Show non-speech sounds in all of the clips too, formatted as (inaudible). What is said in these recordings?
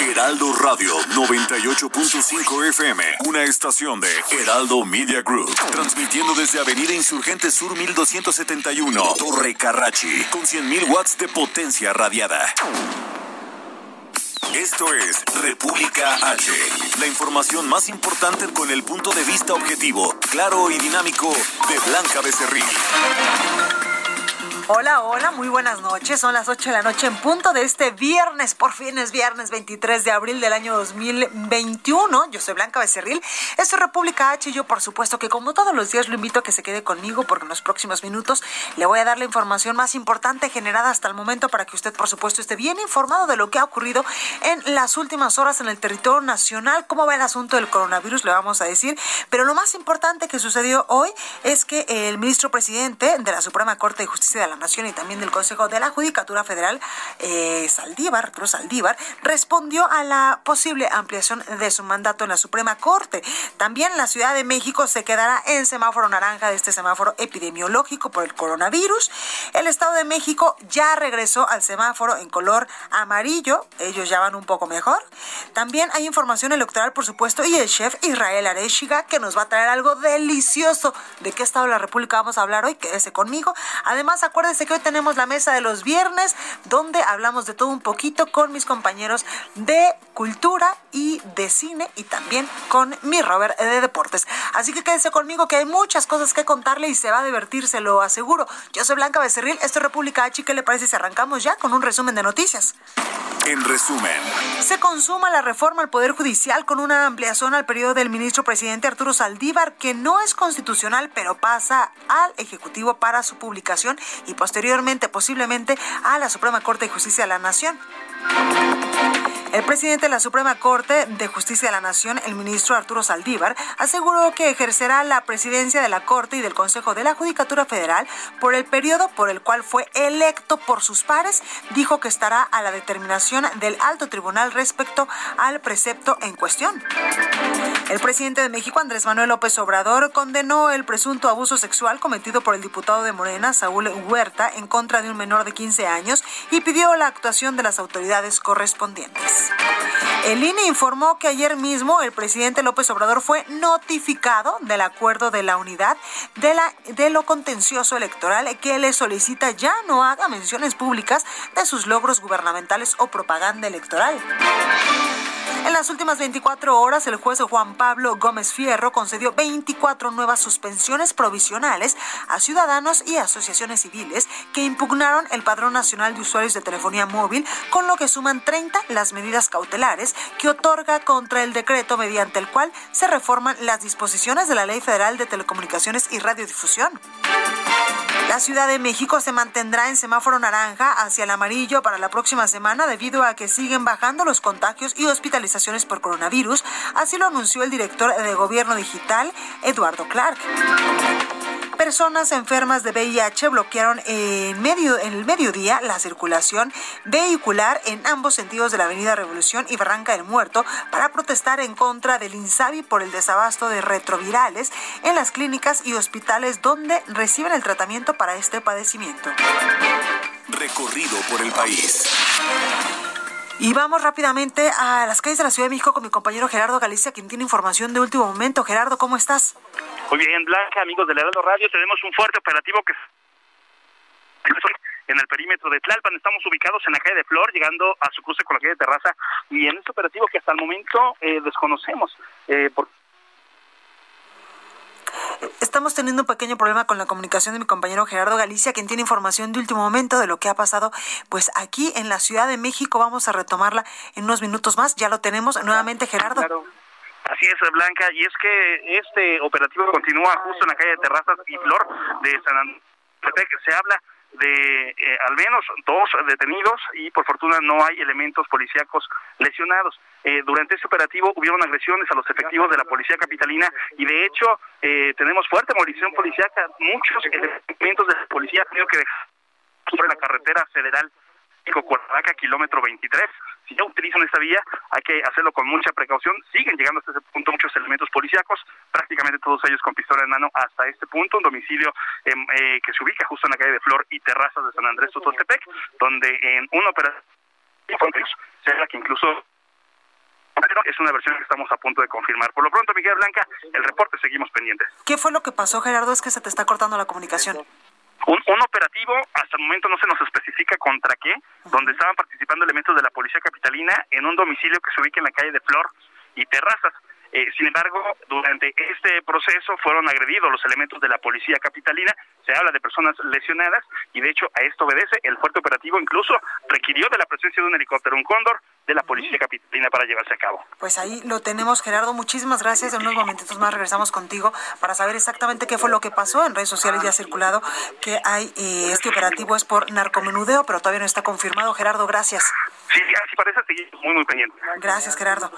Heraldo Radio 98.5 FM, una estación de Heraldo Media Group, transmitiendo desde Avenida Insurgente Sur 1271, Torre Carrachi, con 100.000 watts de potencia radiada. Esto es República H, la información más importante con el punto de vista objetivo, claro y dinámico de Blanca Becerril. Hola, hola, muy buenas noches. Son las 8 de la noche en punto de este viernes, por fin es viernes 23 de abril del año 2021. Yo soy Blanca Becerril. Esto es República H y yo, por supuesto, que como todos los días lo invito a que se quede conmigo porque en los próximos minutos le voy a dar la información más importante generada hasta el momento para que usted, por supuesto, esté bien informado de lo que ha ocurrido en las últimas horas en el territorio nacional. ¿Cómo va el asunto del coronavirus? Le vamos a decir. Pero lo más importante que sucedió hoy es que el ministro presidente de la Suprema Corte de Justicia de la Nación y también del Consejo de la Judicatura Federal, eh, Saldívar, Arturo Saldívar, respondió a la posible ampliación de su mandato en la Suprema Corte. También la Ciudad de México se quedará en semáforo naranja de este semáforo epidemiológico por el coronavirus. El Estado de México ya regresó al semáforo en color amarillo. Ellos ya van un poco mejor. También hay información electoral, por supuesto, y el chef Israel Arechiga que nos va a traer algo delicioso. ¿De qué estado de la República vamos a hablar hoy? Quédese conmigo. Además, acuérdense Acuérdense que hoy tenemos la mesa de los viernes, donde hablamos de todo un poquito con mis compañeros de cultura y de cine y también con mi Robert de deportes. Así que quédese conmigo que hay muchas cosas que contarle y se va a divertir, se lo aseguro. Yo soy Blanca Becerril, esto es República H. ¿Qué le parece si arrancamos ya con un resumen de noticias? En resumen, se consuma la reforma al Poder Judicial con una ampliación al periodo del ministro presidente Arturo Saldívar, que no es constitucional, pero pasa al Ejecutivo para su publicación y posteriormente posiblemente a la Suprema Corte de Justicia de la Nación. El presidente de la Suprema Corte de Justicia de la Nación, el ministro Arturo Saldívar, aseguró que ejercerá la presidencia de la Corte y del Consejo de la Judicatura Federal por el periodo por el cual fue electo por sus pares. Dijo que estará a la determinación del alto tribunal respecto al precepto en cuestión. El presidente de México, Andrés Manuel López Obrador, condenó el presunto abuso sexual cometido por el diputado de Morena, Saúl Huerta, en contra de un menor de 15 años y pidió la actuación de las autoridades correspondientes. El INE informó que ayer mismo el presidente López Obrador fue notificado del acuerdo de la unidad de, de lo contencioso electoral que le solicita ya no haga menciones públicas de sus logros gubernamentales o propaganda electoral. En las últimas 24 horas, el juez Juan Pablo Gómez Fierro concedió 24 nuevas suspensiones provisionales a ciudadanos y asociaciones civiles que impugnaron el Padrón Nacional de Usuarios de Telefonía Móvil, con lo que suman 30 las medidas cautelares que otorga contra el decreto mediante el cual se reforman las disposiciones de la Ley Federal de Telecomunicaciones y Radiodifusión. La Ciudad de México se mantendrá en semáforo naranja hacia el amarillo para la próxima semana debido a que siguen bajando los contagios y hospitalizaciones por coronavirus, así lo anunció el director de Gobierno Digital, Eduardo Clark. Personas enfermas de VIH bloquearon en, medio, en el mediodía la circulación vehicular en ambos sentidos de la Avenida Revolución y Barranca del Muerto para protestar en contra del INSABI por el desabasto de retrovirales en las clínicas y hospitales donde reciben el tratamiento para este padecimiento. Recorrido por el país. Y vamos rápidamente a las calles de la Ciudad de México con mi compañero Gerardo Galicia, quien tiene información de último momento. Gerardo, ¿cómo estás? Muy bien, Blanca, amigos del Heraldo Radio, tenemos un fuerte operativo que en el perímetro de Tlalpan. Estamos ubicados en la calle de Flor, llegando a su cruce con la calle de Terraza, y en este operativo que hasta el momento eh, desconocemos. Eh, por... Estamos teniendo un pequeño problema con la comunicación de mi compañero Gerardo Galicia, quien tiene información de último momento de lo que ha pasado pues aquí en la Ciudad de México. Vamos a retomarla en unos minutos más. Ya lo tenemos nuevamente, Gerardo. Así es, Blanca, y es que este operativo continúa justo en la calle de Terrazas y Flor de San Andrés. Se habla de eh, al menos dos detenidos y por fortuna no hay elementos policíacos lesionados. Eh, durante este operativo hubieron agresiones a los efectivos de la policía capitalina y de hecho eh, tenemos fuerte movilización policíaca. Muchos elementos de la policía han tenido que dejar sobre la carretera federal Cuernavaca, kilómetro 23. Si ya utilizan esta vía, hay que hacerlo con mucha precaución. Siguen llegando hasta ese punto muchos elementos policíacos, prácticamente todos ellos con pistola en mano hasta este punto, un domicilio em, eh, que se ubica justo en la calle de Flor y Terrazas de San Andrés Totoltepec, donde en una operación se que incluso es una versión que estamos a punto de confirmar. Por lo pronto, Miguel Blanca, el reporte seguimos pendientes. ¿Qué fue lo que pasó, Gerardo? Es que se te está cortando la comunicación. Un, operativo, hasta el momento no se nos especifica contra qué, donde estaban participando elementos de la Policía Capitalina en un domicilio que se ubica en la calle de Flor y Terrazas. Eh, sin embargo, durante este proceso fueron agredidos los elementos de la policía capitalina, se habla de personas lesionadas y de hecho a esto obedece el fuerte operativo incluso requirió de la presencia de un helicóptero, un cóndor de la policía capitalina para llevarse a cabo. Pues ahí lo tenemos, Gerardo, muchísimas gracias. En unos momentitos más regresamos contigo para saber exactamente qué fue lo que pasó. En redes sociales ya ha circulado que hay eh, este operativo es por narcomenudeo, pero todavía no está confirmado. Gerardo, gracias. Sí, así parece, seguimos muy, muy pendiente. Gracias, Gerardo.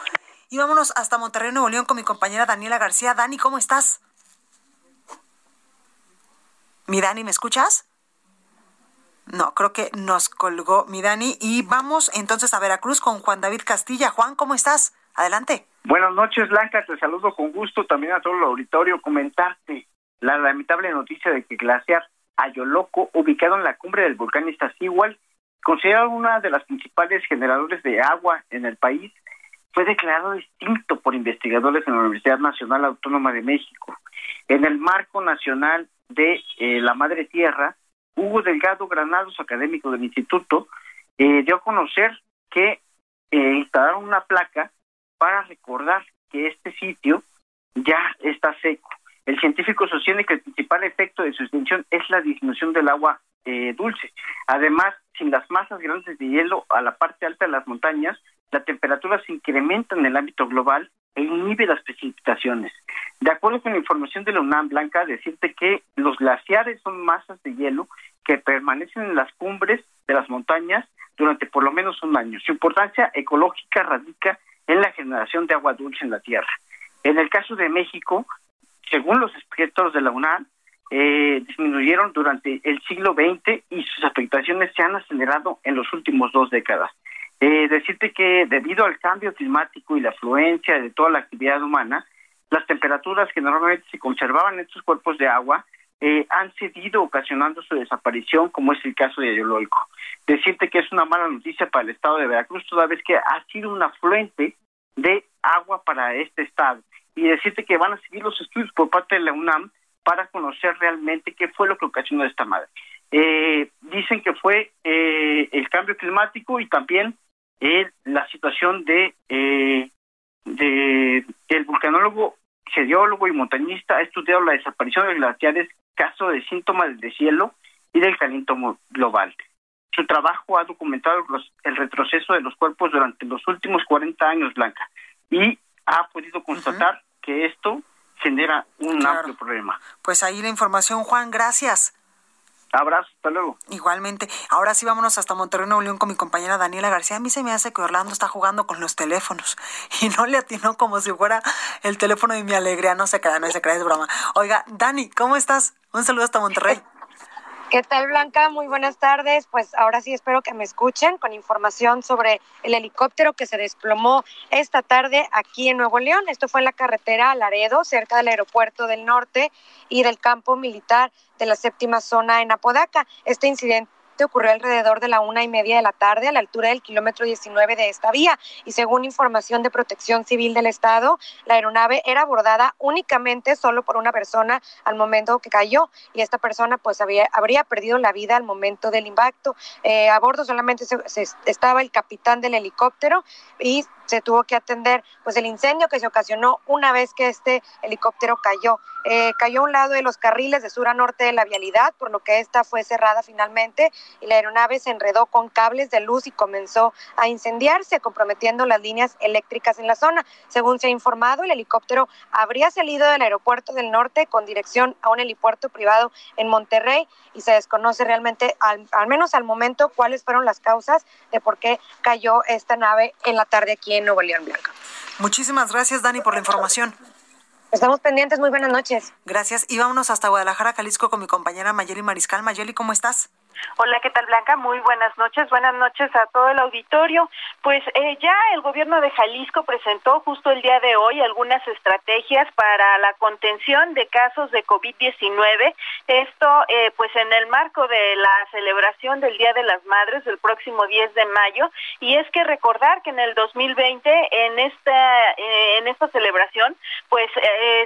Y vámonos hasta Monterrey, Nuevo León, con mi compañera Daniela García. Dani, ¿cómo estás? Mi Dani, ¿me escuchas? No, creo que nos colgó mi Dani. Y vamos entonces a Veracruz con Juan David Castilla. Juan, ¿cómo estás? Adelante. Buenas noches, Blanca. Te saludo con gusto. También a todo el auditorio. Comentarte la lamentable noticia de que glaciar Ayoloco, ubicado en la cumbre del volcán Iztaccíhuatl, considerado una de las principales generadores de agua en el país, fue declarado distinto por investigadores en la Universidad Nacional Autónoma de México. En el marco nacional de eh, la Madre Tierra, Hugo Delgado Granados, académico del instituto, eh, dio a conocer que eh, instalaron una placa para recordar que este sitio ya está seco. El científico sostiene que el principal efecto de su extinción es la disminución del agua dulce. Además, sin las masas grandes de hielo a la parte alta de las montañas, la temperatura se incrementa en el ámbito global e inhibe las precipitaciones. De acuerdo con la información de la UNAM Blanca, decirte que los glaciares son masas de hielo que permanecen en las cumbres de las montañas durante por lo menos un año. Su importancia ecológica radica en la generación de agua dulce en la Tierra. En el caso de México, según los expertos de la UNAM, eh, disminuyeron durante el siglo XX y sus afectaciones se han acelerado en los últimos dos décadas. Eh, decirte que debido al cambio climático y la afluencia de toda la actividad humana, las temperaturas que normalmente se conservaban en estos cuerpos de agua eh, han cedido ocasionando su desaparición, como es el caso de Ayololco. Decirte que es una mala noticia para el estado de Veracruz, toda vez que ha sido un afluente de agua para este estado. Y decirte que van a seguir los estudios por parte de la UNAM para conocer realmente qué fue lo que ocasionó esta madre. Eh, dicen que fue eh, el cambio climático y también eh, la situación de, eh, de el vulcanólogo, geólogo y montañista ha estudiado la desaparición de glaciares, caso de síntomas del deshielo y del calentamiento global. Su trabajo ha documentado el retroceso de los cuerpos durante los últimos 40 años, Blanca, y ha podido constatar que esto genera un amplio problema. Pues ahí la información, Juan, gracias. Abrazo, hasta luego. Igualmente. Ahora sí vámonos hasta Monterrey, Nuevo León con mi compañera Daniela García. A mí se me hace que Orlando está jugando con los teléfonos (laughs) y no le atinó como si fuera el teléfono de mi alegría. No se crea, no se crea, es broma. Oiga, Dani, ¿cómo estás? Un saludo hasta Monterrey. ¿Qué tal, Blanca? Muy buenas tardes. Pues ahora sí espero que me escuchen con información sobre el helicóptero que se desplomó esta tarde aquí en Nuevo León. Esto fue en la carretera Laredo, cerca del aeropuerto del norte y del campo militar de la séptima zona en Apodaca. Este incidente ocurrió alrededor de la una y media de la tarde a la altura del kilómetro 19 de esta vía y según información de Protección Civil del Estado, la aeronave era abordada únicamente solo por una persona al momento que cayó y esta persona pues había, habría perdido la vida al momento del impacto. Eh, a bordo solamente se, estaba el capitán del helicóptero y se tuvo que atender pues el incendio que se ocasionó una vez que este helicóptero cayó. Eh, cayó a un lado de los carriles de sur a norte de la vialidad, por lo que esta fue cerrada finalmente y la aeronave se enredó con cables de luz y comenzó a incendiarse, comprometiendo las líneas eléctricas en la zona. Según se ha informado, el helicóptero habría salido del aeropuerto del norte con dirección a un helipuerto privado en Monterrey y se desconoce realmente, al, al menos al momento, cuáles fueron las causas de por qué cayó esta nave en la tarde aquí en Nuevo León Blanca. Muchísimas gracias, Dani, por la información. Estamos pendientes, muy buenas noches. Gracias. Y vámonos hasta Guadalajara, Jalisco, con mi compañera Mayeli Mariscal. Mayeli, ¿cómo estás? Hola, ¿qué tal Blanca? Muy buenas noches. Buenas noches a todo el auditorio. Pues eh, ya el gobierno de Jalisco presentó justo el día de hoy algunas estrategias para la contención de casos de COVID-19. Esto eh, pues en el marco de la celebración del Día de las Madres el próximo 10 de mayo. Y es que recordar que en el 2020 en esta, eh, en esta celebración pues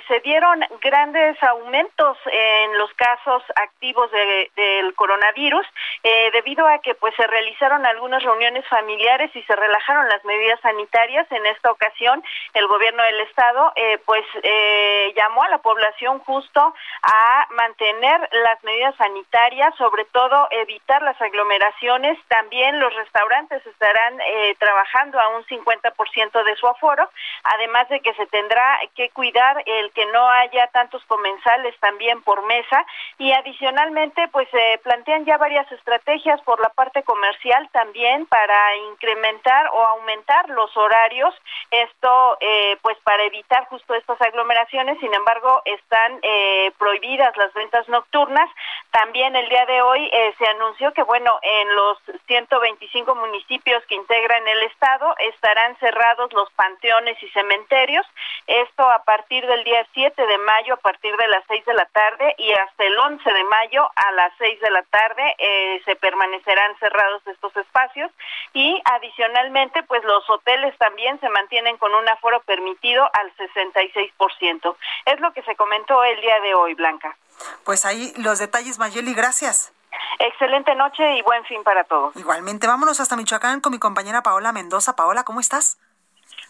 se dieron grandes aumentos en los casos activos de, del coronavirus eh, debido a que pues se realizaron algunas reuniones familiares y se relajaron las medidas sanitarias. En esta ocasión, el gobierno del estado eh, pues eh, llamó a la población justo a mantener las medidas sanitarias, sobre todo evitar las aglomeraciones. También los restaurantes estarán trabajando a un 50% de su aforo, además de que se tendrá que cuidar el que no haya tantos comensales también por mesa y adicionalmente pues se plantean ya varias estrategias por la parte comercial también para incrementar o aumentar los horarios. Esto, eh, pues, para evitar justo estas aglomeraciones. Sin embargo, están eh, prohibidas las ventas nocturnas. También el día de hoy eh, se anunció que, bueno, en los 125 municipios que integran el estado estarán cerrados los panteones y cementerios. Esto a partir del día 7 de mayo, a partir de las 6 de la tarde y hasta el 11 de mayo a las 6 de la tarde eh, se permanecerán cerrados estos espacios y adicionalmente pues los hoteles también se mantienen con un aforo permitido al 66%. Es lo que se comentó el día de hoy, Blanca. Pues ahí los detalles, Mayeli, gracias. Excelente noche y buen fin para todos. Igualmente, vámonos hasta Michoacán con mi compañera Paola Mendoza. Paola, ¿cómo estás?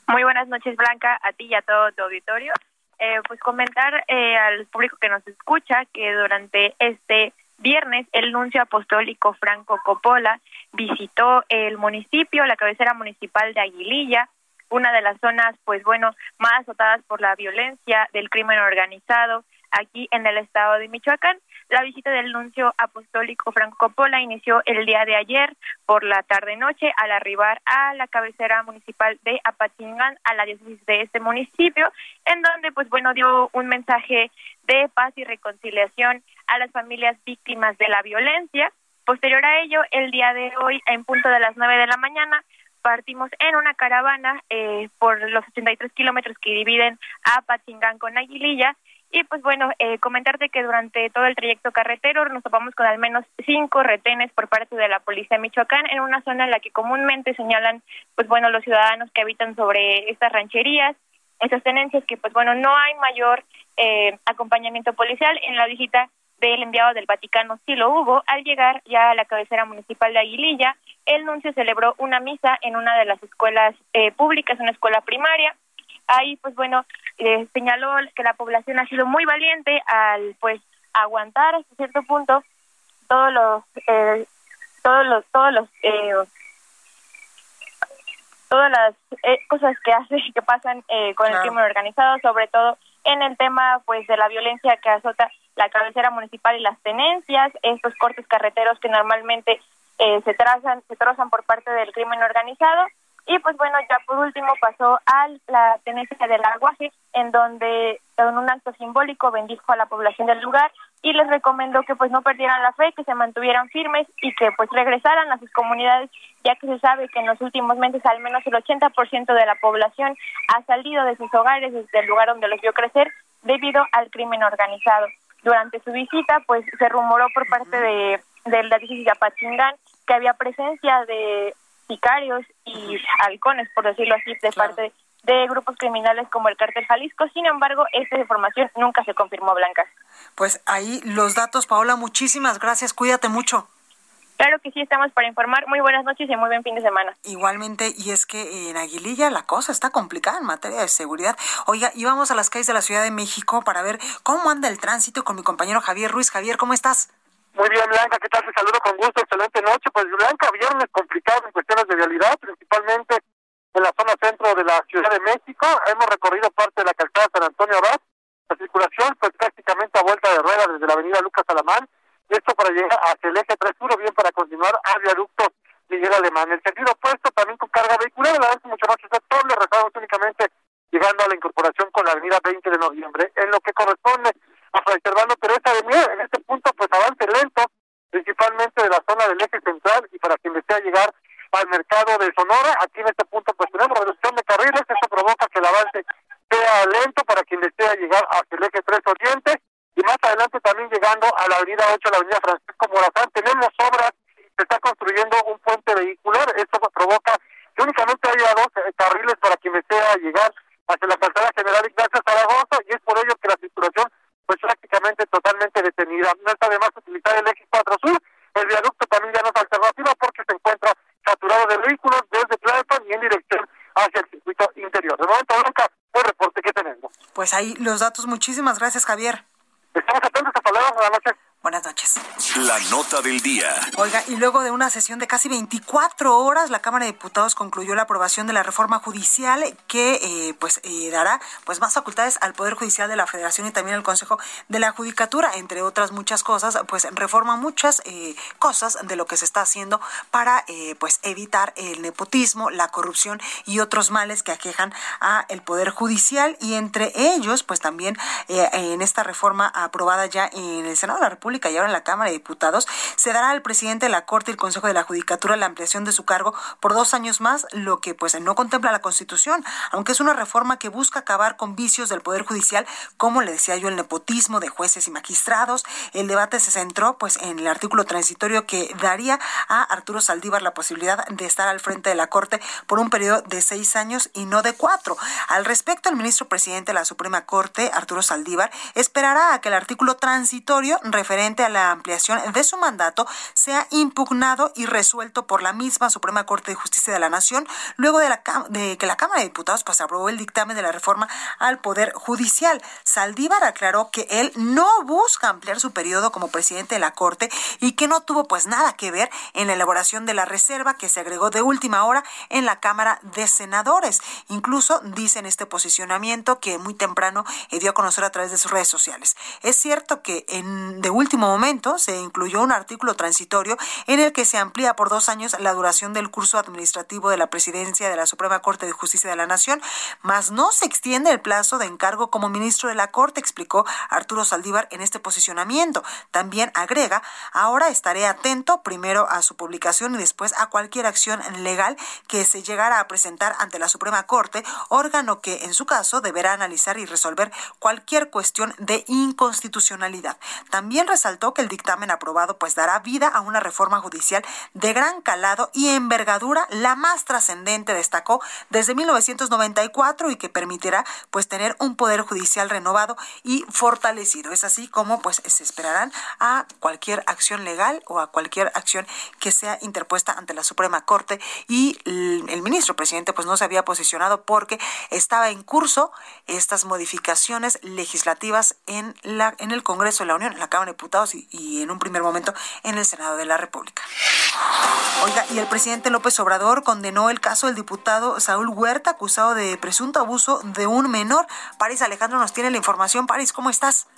Muy buenas noches, Blanca, a ti y a todo tu auditorio. Eh, pues comentar eh, al público que nos escucha que durante este viernes el nuncio apostólico Franco Coppola visitó el municipio, la cabecera municipal de Aguililla, una de las zonas, pues bueno, más azotadas por la violencia del crimen organizado aquí en el estado de Michoacán. La visita del nuncio apostólico Franco Coppola inició el día de ayer por la tarde-noche al arribar a la cabecera municipal de Apatingán, a la diócesis de este municipio, en donde, pues bueno, dio un mensaje de paz y reconciliación a las familias víctimas de la violencia. Posterior a ello, el día de hoy, en punto de las nueve de la mañana, partimos en una caravana eh, por los 83 kilómetros que dividen a Apatingán con Aguililla y pues bueno, eh, comentarte que durante todo el trayecto carretero nos topamos con al menos cinco retenes por parte de la policía de Michoacán en una zona en la que comúnmente señalan, pues bueno, los ciudadanos que habitan sobre estas rancherías, esas tenencias que pues bueno, no hay mayor eh, acompañamiento policial. En la visita del enviado del Vaticano sí lo hubo. Al llegar ya a la cabecera municipal de Aguililla, el nuncio celebró una misa en una de las escuelas eh, públicas, una escuela primaria. Ahí, pues bueno, eh, señaló que la población ha sido muy valiente al pues aguantar hasta cierto punto todos los eh, todos los todos los eh, todas las eh, cosas que hace (laughs) que pasan eh, con el crimen organizado sobre todo en el tema pues de la violencia que azota la cabecera municipal y las tenencias estos cortes carreteros que normalmente se trazan se trazan por parte del crimen organizado y pues bueno, ya por último pasó a la tenencia del aguaje, en donde en un acto simbólico bendijo a la población del lugar y les recomendó que pues no perdieran la fe, que se mantuvieran firmes y que pues regresaran a sus comunidades, ya que se sabe que en los últimos meses al menos el 80% de la población ha salido de sus hogares desde el lugar donde los vio crecer debido al crimen organizado. Durante su visita pues se rumoró por parte de, de la diócesis de Apachingán que había presencia de sicarios y halcones, por decirlo así, de parte de grupos criminales como el Cártel Jalisco. Sin embargo, esta información nunca se confirmó, Blanca. Pues ahí los datos, Paola, muchísimas gracias. Cuídate mucho. Claro que sí, estamos para informar. Muy buenas noches y muy buen fin de semana. Igualmente, y es que en Aguililla la cosa está complicada en materia de seguridad. Oiga, íbamos a las calles de la Ciudad de México para ver cómo anda el tránsito con mi compañero Javier Ruiz. Javier, ¿cómo estás? Muy bien, Blanca, ¿qué tal? Te saludo con gusto, excelente noche. Pues Blanca, viernes complicado en cuestiones de realidad, principalmente en la zona centro de la Ciudad de México. Hemos recorrido parte de la calzada San Antonio Abad. La circulación, pues prácticamente a vuelta de rueda desde la avenida Lucas Alamán esto para llegar hacia el eje 3 1, bien para continuar al viaducto Miguel Alemán. El sentido opuesto también con carga vehicular, la verdad mucho más aceptable, rezamos únicamente llegando a la incorporación con la avenida 20 de noviembre. En lo que corresponde a Fray Servando Teresa de Mier, en este punto pues avance lento, principalmente de la zona del eje central y para quien desea llegar al mercado de Sonora, aquí en este punto pues tenemos reducción de carriles, eso provoca que el avance sea lento para quien desea llegar hacia el eje 3 Oriente y más adelante también llegando a la avenida 8, la avenida Francisco Morazán, tenemos obras, se está construyendo un puente vehicular, esto provoca que únicamente haya dos eh, carriles para quien desea llegar hacia la calzada general Ignacio Zaragoza y es por ello que la circulación pues prácticamente totalmente detenida. No está de más utilizar el eje 4 Sur, el viaducto también ya no es alternativa porque se encuentra saturado de vehículos desde Tlalpan y en dirección hacia el circuito interior. De momento, Blanca, el reporte que tenemos. Pues ahí los datos. Muchísimas gracias, Javier. Estamos atentos a palabras. Buenas noches. Buenas noches. La nota del día. Oiga, y luego de una sesión de casi 24 horas, la Cámara de Diputados concluyó la aprobación de la reforma judicial que eh, pues eh, dará pues más facultades al Poder Judicial de la Federación y también al Consejo de la Judicatura, entre otras muchas cosas, pues reforma muchas eh, cosas de lo que se está haciendo para pues evitar el nepotismo, la corrupción y otros males que aquejan a el Poder Judicial. Y entre ellos pues también en esta reforma aprobada ya en el Senado de la República y ahora en la Cámara de Diputados, se dará al presidente de la Corte y el Consejo de la Judicatura la ampliación de su cargo por dos años más, lo que pues no contempla la Constitución, aunque es una reforma que busca acabar con vicios del Poder Judicial, como le decía yo, el nepotismo de jueces y magistrados. El debate se centró pues en el artículo transitorio que daría a Arturo Saldívar la posibilidad de estar al frente de la Corte por un periodo de seis años y no de cuatro. Al respecto, el ministro presidente de la Suprema Corte, Arturo Saldívar, esperará a que el artículo transitorio referente a la ampliación de su mandato sea impugnado y resuelto por la misma Suprema Corte de Justicia de la Nación, luego de, la, de que la Cámara de Diputados pues, aprobó el dictamen de la reforma al Poder Judicial. Saldívar aclaró que él no busca ampliar su periodo como presidente de la Corte y que no tuvo pues nada que ver en la elaboración de la reserva que se agregó de última hora en la Cámara de Senadores. Incluso dice en este posicionamiento que muy temprano eh, dio a conocer a través de sus redes sociales. Es cierto que en de último momento se incluyó un artículo transitorio en el que se amplía por dos años la duración del curso administrativo de la presidencia de la Suprema Corte de Justicia de la Nación, mas no se extiende el plazo de encargo como ministro de la Corte, explicó Arturo Saldívar en este posicionamiento. También agrega, ahora estaré atento primero a su publicación y después a cualquier acción legal que se llegara a presentar ante la Suprema Corte, órgano que en su caso deberá analizar y resolver cualquier cuestión de inconstitucionalidad. También resaltó que el dictamen aprobado pues dará vida a una reforma judicial de gran calado y envergadura, la más trascendente, destacó, desde 1994 y que permitirá pues tener un poder judicial renovado y fortalecido. Es así como pues se esperarán a cualquier acción legal o a cualquier acción que sea interpuesta ante la Suprema Corte y el ministro presidente pues no se había posicionado porque estaba en curso estas modificaciones legislativas en la en el Congreso de la Unión, en la Cámara de Diputados y, en un primer momento en el Senado de la República. Oiga, y el presidente López Obrador condenó el caso del diputado Saúl Huerta, acusado de presunto abuso de un menor. París Alejandro nos tiene la información. París, ¿cómo estás?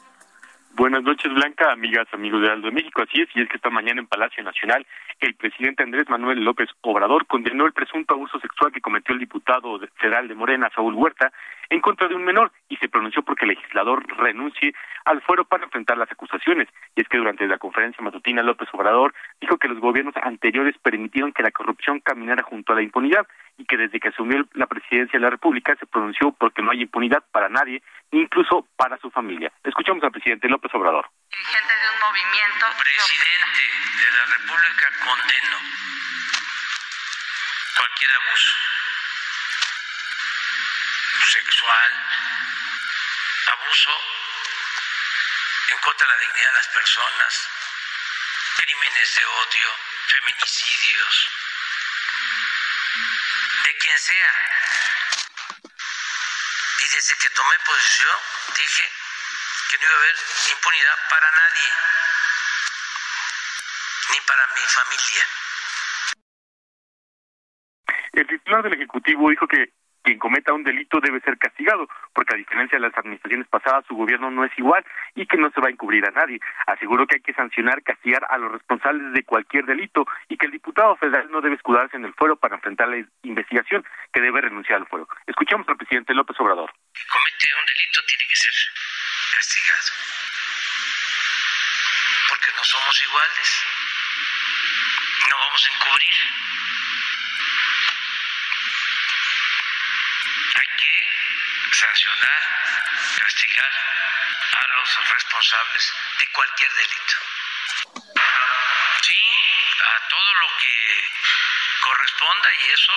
Buenas noches, Blanca, amigas, amigos de Aldo de México. Así es, y es que esta mañana en Palacio Nacional, el presidente Andrés Manuel López Obrador condenó el presunto abuso sexual que cometió el diputado federal de Morena, Saúl Huerta, en contra de un menor y se pronunció porque el legislador renuncie al fuero para enfrentar las acusaciones. Y es que durante la conferencia matutina López Obrador dijo que los gobiernos anteriores permitieron que la corrupción caminara junto a la impunidad y que desde que asumió la presidencia de la República se pronunció porque no hay impunidad para nadie, incluso para su familia. Escuchamos al presidente López Obrador. Dirigente de un movimiento. Presidente de la República condeno cualquier abuso sexual, abuso en contra de la dignidad de las personas, crímenes de odio, feminicidios, de quien sea. Y desde que tomé posición dije que no iba a haber impunidad para nadie, ni para mi familia. El titular del Ejecutivo dijo que quien cometa un delito debe ser castigado, porque a diferencia de las administraciones pasadas, su gobierno no es igual y que no se va a encubrir a nadie. Aseguró que hay que sancionar, castigar a los responsables de cualquier delito y que el diputado federal no debe escudarse en el fuero para enfrentar la investigación, que debe renunciar al fuero. Escuchamos al presidente López Obrador. Quien comete un delito tiene que ser castigado, porque no somos iguales, no vamos a encubrir hay que sancionar, castigar a los responsables de cualquier delito. Sí, a todo lo que corresponda y eso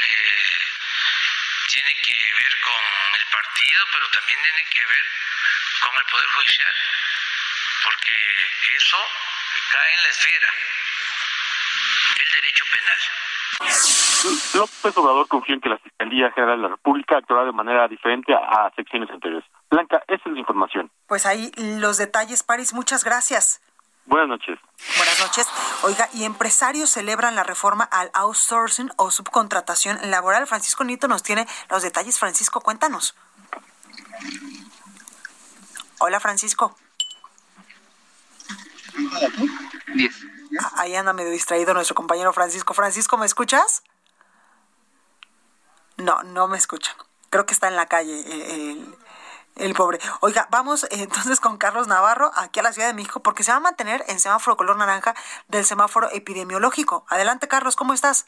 eh, tiene que ver con el partido, pero también tiene que ver con el Poder Judicial, porque eso cae en la esfera del derecho penal. López Obrador confía en que la Fiscalía General de la República actuará de manera diferente a, secciones anteriores. Blanca, esa es la información. Pues ahí los detalles, París, muchas gracias. Buenas noches. Buenas noches. Oiga, y empresarios celebran la reforma al outsourcing o subcontratación laboral. Francisco Nito nos tiene los detalles. Francisco, cuéntanos. Hola, Francisco. Diez. Ahí anda medio distraído nuestro compañero Francisco. Francisco, ¿me escuchas? No, no me escucha. Creo que está en la calle el, el pobre. Oiga, vamos entonces con Carlos Navarro aquí a la Ciudad de México porque se va a mantener en semáforo color naranja del semáforo epidemiológico. Adelante, Carlos, ¿cómo estás?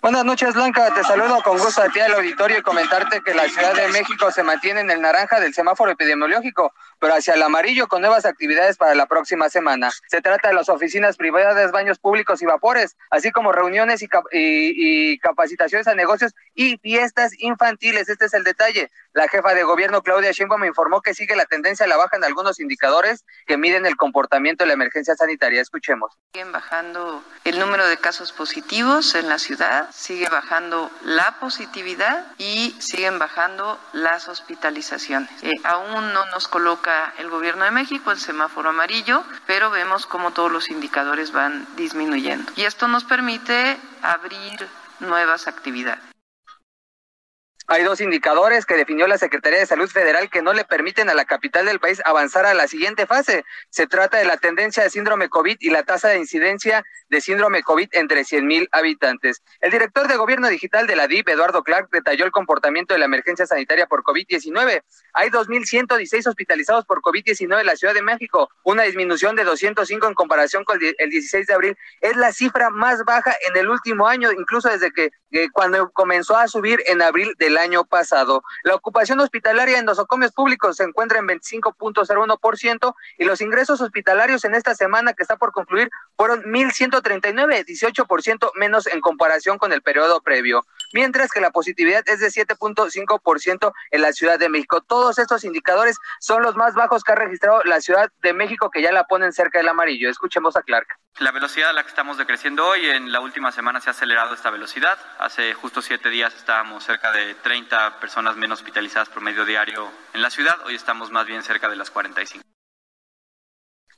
Buenas noches, Blanca. Te saludo con gusto a ti al auditorio y comentarte que la Ciudad de México se mantiene en el naranja del semáforo epidemiológico, pero hacia el amarillo con nuevas actividades para la próxima semana. Se trata de las oficinas privadas, baños públicos y vapores, así como reuniones y, y capacitaciones a negocios y fiestas infantiles. Este es el detalle. La jefa de gobierno, Claudia Sheinbaum, informó que sigue la tendencia a la baja en algunos indicadores que miden el comportamiento de la emergencia sanitaria. Escuchemos. Siguen bajando el número de casos positivos en la ciudad sigue bajando la positividad y siguen bajando las hospitalizaciones. Eh, aún no nos coloca el gobierno de México el semáforo amarillo, pero vemos como todos los indicadores van disminuyendo. Y esto nos permite abrir nuevas actividades. Hay dos indicadores que definió la Secretaría de Salud Federal que no le permiten a la capital del país avanzar a la siguiente fase. Se trata de la tendencia de síndrome COVID y la tasa de incidencia de síndrome COVID entre 100 mil habitantes. El director de Gobierno Digital de la DIP, Eduardo Clark, detalló el comportamiento de la emergencia sanitaria por COVID-19. Hay 2.116 hospitalizados por COVID-19 en la Ciudad de México, una disminución de 205 en comparación con el 16 de abril. Es la cifra más baja en el último año, incluso desde que cuando comenzó a subir en abril del año pasado. La ocupación hospitalaria en nosocomios públicos se encuentra en 25.01% y los ingresos hospitalarios en esta semana que está por concluir fueron 1.139, 18% menos en comparación con el periodo previo, mientras que la positividad es de 7.5% en la Ciudad de México. Todos estos indicadores son los más bajos que ha registrado la Ciudad de México, que ya la ponen cerca del amarillo. Escuchemos a Clark. La velocidad a la que estamos decreciendo hoy, en la última semana se ha acelerado esta velocidad. Hace justo siete días estábamos cerca de 30 personas menos hospitalizadas por medio diario en la ciudad, hoy estamos más bien cerca de las 45.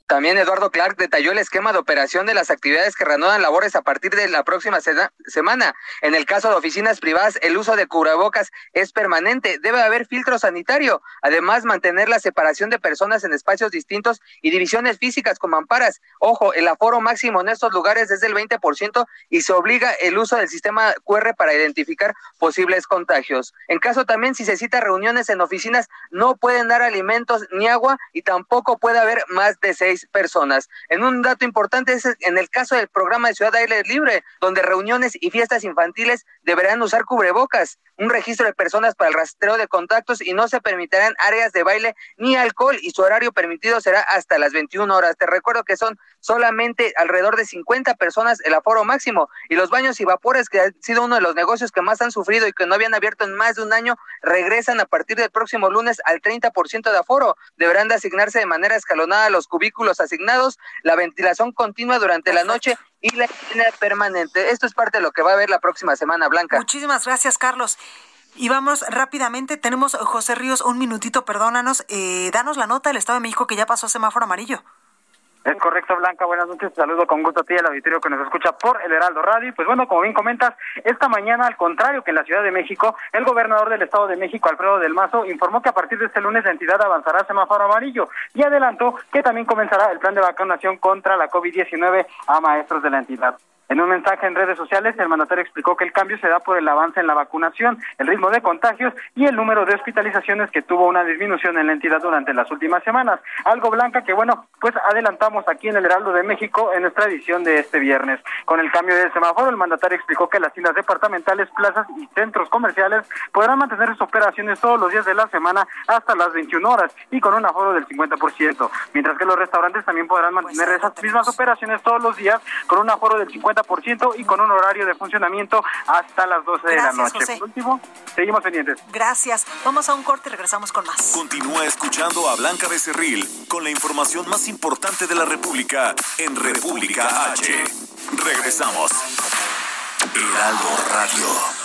También Eduardo Clark detalló el esquema de operación de las actividades que reanudan labores a partir de la próxima semana. En el caso de oficinas privadas, el uso de cubrebocas es permanente. Debe haber filtro sanitario. Además, mantener la separación de personas en espacios distintos y divisiones físicas con mamparas. Ojo, el aforo máximo en estos lugares es del 20% y se obliga el uso del sistema QR para identificar posibles contagios. En caso también, si se cita reuniones en oficinas, no pueden dar alimentos ni agua y tampoco puede haber más de seis personas. En un dato importante es en el caso del programa de Ciudad Aire Libre, donde reuniones y fiestas infantiles deberán usar cubrebocas, un registro de personas para el rastreo de contactos y no se permitirán áreas de baile ni alcohol y su horario permitido será hasta las 21 horas. Te recuerdo que son solamente alrededor de 50 personas el aforo máximo y los baños y vapores que ha sido uno de los negocios que más han sufrido y que no habían abierto en más de un año regresan a partir del próximo lunes al 30% de aforo. Deberán de asignarse de manera escalonada los cubículos cubículos asignados, la ventilación continua durante la noche y la higiene permanente. Esto es parte de lo que va a haber la próxima semana, Blanca. Muchísimas gracias, Carlos. Y vamos rápidamente, tenemos José Ríos, un minutito, perdónanos, eh, danos la nota del Estado de México que ya pasó a semáforo amarillo. Es correcto, Blanca. Buenas noches. Saludo con gusto a ti al auditorio que nos escucha por el Heraldo Radio. Pues bueno, como bien comentas, esta mañana, al contrario que en la Ciudad de México, el gobernador del Estado de México, Alfredo del Mazo, informó que a partir de este lunes la entidad avanzará a semáforo amarillo y adelantó que también comenzará el plan de vacunación contra la COVID-19 a maestros de la entidad. En un mensaje en redes sociales, el mandatario explicó que el cambio se da por el avance en la vacunación, el ritmo de contagios y el número de hospitalizaciones que tuvo una disminución en la entidad durante las últimas semanas. Algo blanca que, bueno, pues adelantamos aquí en el Heraldo de México en nuestra edición de este viernes. Con el cambio del semáforo, el mandatario explicó que las tiendas departamentales, plazas y centros comerciales podrán mantener sus operaciones todos los días de la semana hasta las 21 horas y con un aforo del 50%, mientras que los restaurantes también podrán mantener esas mismas operaciones todos los días con un aforo del 50% y con un horario de funcionamiento hasta las 12 de la noche. Por último, seguimos pendientes. Gracias. Vamos a un corte y regresamos con más. Continúa escuchando a Blanca Becerril con la información más importante de la República en República H. Regresamos. Heraldo Radio.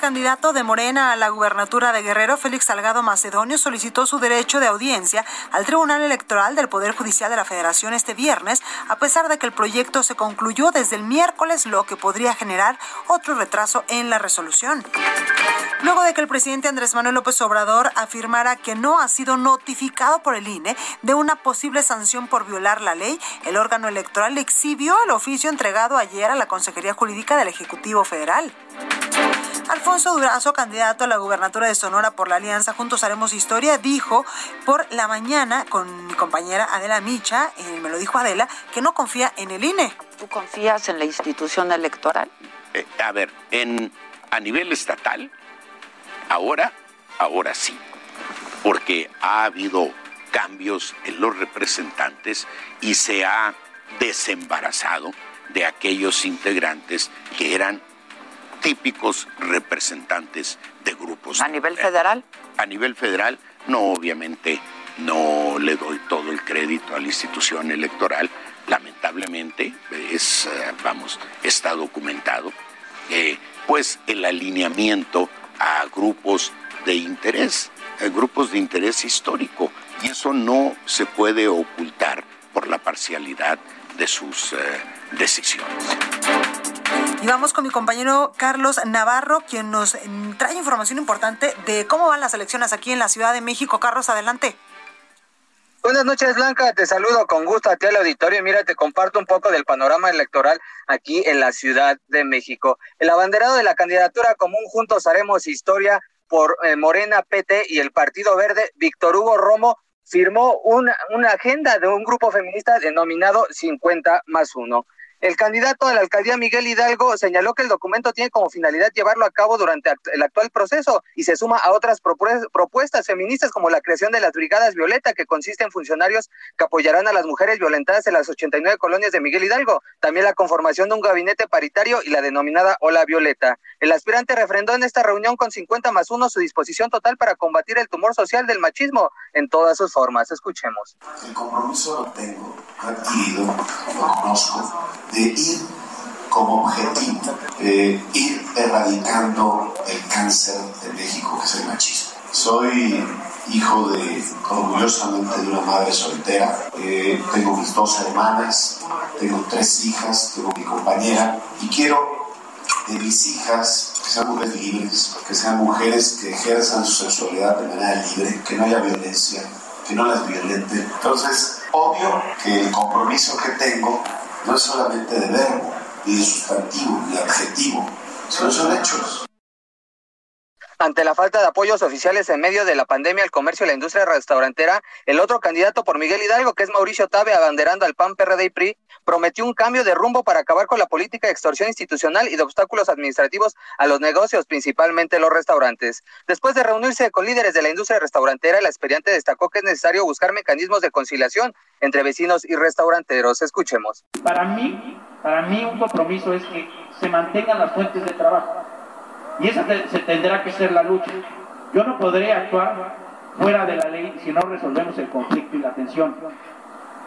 candidato de Morena a la gubernatura de Guerrero, Félix Salgado Macedonio, solicitó su derecho de audiencia al Tribunal Electoral del Poder Judicial de la Federación este viernes, a pesar de que el proyecto se concluyó desde el miércoles, lo que podría generar otro retraso en la resolución. Luego de que el presidente Andrés Manuel López Obrador afirmara que no ha sido notificado por el INE de una posible sanción por violar la ley, el órgano electoral exhibió el oficio entregado ayer a la Consejería Jurídica del Ejecutivo Federal. Alfonso Durazo, candidato a la gubernatura de Sonora por la Alianza Juntos Haremos Historia, dijo por la mañana con mi compañera Adela Micha, y me lo dijo Adela, que no confía en el INE. ¿Tú confías en la institución electoral? Eh, a ver, en, a nivel estatal, ahora, ahora sí, porque ha habido cambios en los representantes y se ha desembarazado de aquellos integrantes que eran típicos representantes de grupos. ¿A nivel federal? A nivel federal, no, obviamente no le doy todo el crédito a la institución electoral. Lamentablemente, es, eh, vamos, está documentado, eh, pues el alineamiento a grupos de interés, grupos de interés histórico, y eso no se puede ocultar por la parcialidad de sus eh, decisiones. Y vamos con mi compañero Carlos Navarro, quien nos trae información importante de cómo van las elecciones aquí en la Ciudad de México. Carlos, adelante. Buenas noches, Blanca. Te saludo con gusto a ti al auditorio. Mira, te comparto un poco del panorama electoral aquí en la Ciudad de México. El abanderado de la candidatura común Juntos Haremos Historia por eh, Morena PT y el Partido Verde, Víctor Hugo Romo, firmó una, una agenda de un grupo feminista denominado 50 más 1. El candidato a la alcaldía Miguel Hidalgo señaló que el documento tiene como finalidad llevarlo a cabo durante el actual proceso y se suma a otras propuestas feministas como la creación de las brigadas Violeta, que consiste en funcionarios que apoyarán a las mujeres violentadas en las 89 colonias de Miguel Hidalgo, también la conformación de un gabinete paritario y la denominada Ola Violeta. El aspirante refrendó en esta reunión con 50 más 1 su disposición total para combatir el tumor social del machismo en todas sus formas. Escuchemos. El compromiso lo tengo adquirido, lo conozco de ir como objetivo, eh, ir erradicando el cáncer de México, que es el machismo. Soy hijo de, orgullosamente, de una madre soltera. Eh, tengo mis dos hermanas, tengo tres hijas, tengo mi compañera y quiero de mis hijas que sean mujeres libres, que sean mujeres que ejerzan su sexualidad de manera libre, que no haya violencia, que no las violenten. Entonces, obvio que el compromiso que tengo no es solamente de verbo, ni de sustantivo, ni de adjetivo, sino son hechos. Ante la falta de apoyos oficiales en medio de la pandemia al comercio y la industria restaurantera, el otro candidato por Miguel Hidalgo, que es Mauricio Tabe, abanderando al PAN, PRD y PRI, prometió un cambio de rumbo para acabar con la política de extorsión institucional y de obstáculos administrativos a los negocios, principalmente los restaurantes. Después de reunirse con líderes de la industria restaurantera, el aspirante destacó que es necesario buscar mecanismos de conciliación entre vecinos y restauranteros. Escuchemos. Para mí, para mí un compromiso es que se mantengan las fuentes de trabajo y esa se tendrá que ser la lucha. Yo no podré actuar fuera de la ley si no resolvemos el conflicto y la tensión.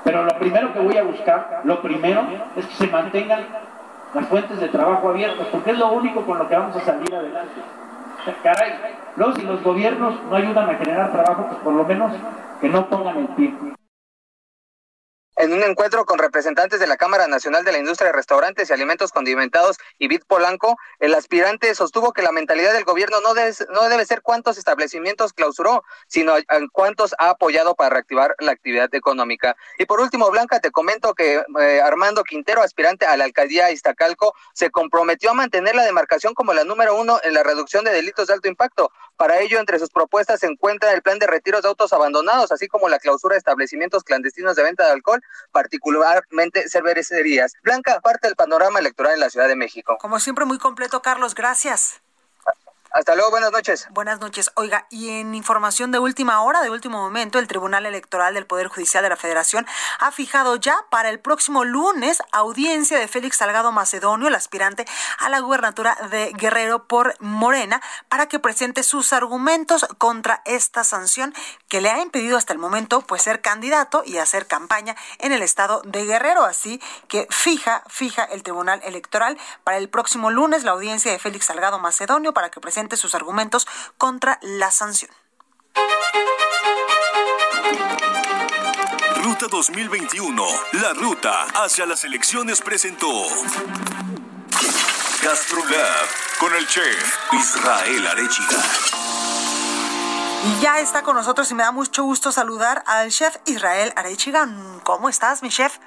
Pero lo primero que voy a buscar, lo primero, es que se mantengan las fuentes de trabajo abiertas, porque es lo único con lo que vamos a salir adelante. Caray, luego si los gobiernos no ayudan a generar trabajo, pues por lo menos que no pongan el pie. En un encuentro con representantes de la Cámara Nacional de la Industria de Restaurantes y Alimentos Condimentados y Bit Polanco, el aspirante sostuvo que la mentalidad del gobierno no debe, no debe ser cuántos establecimientos clausuró, sino cuántos ha apoyado para reactivar la actividad económica. Y por último, Blanca, te comento que eh, Armando Quintero, aspirante a la alcaldía Iztacalco, se comprometió a mantener la demarcación como la número uno en la reducción de delitos de alto impacto. Para ello, entre sus propuestas se encuentra el plan de retiros de autos abandonados, así como la clausura de establecimientos clandestinos de venta de alcohol particularmente cervecerías. Blanca, parte del panorama electoral en la Ciudad de México. Como siempre, muy completo, Carlos. Gracias. Hasta luego, buenas noches. Buenas noches. Oiga, y en información de última hora, de último momento, el Tribunal Electoral del Poder Judicial de la Federación ha fijado ya para el próximo lunes audiencia de Félix Salgado Macedonio, el aspirante a la gubernatura de Guerrero por Morena, para que presente sus argumentos contra esta sanción que le ha impedido hasta el momento pues ser candidato y hacer campaña en el estado de Guerrero. Así que fija, fija el Tribunal Electoral para el próximo lunes la audiencia de Félix Salgado Macedonio para que presente sus argumentos contra la sanción. Ruta 2021, la ruta hacia las elecciones presentó. GastroLab con el chef Israel Arechiga. Y ya está con nosotros y me da mucho gusto saludar al chef Israel Arechiga. ¿Cómo estás, mi chef?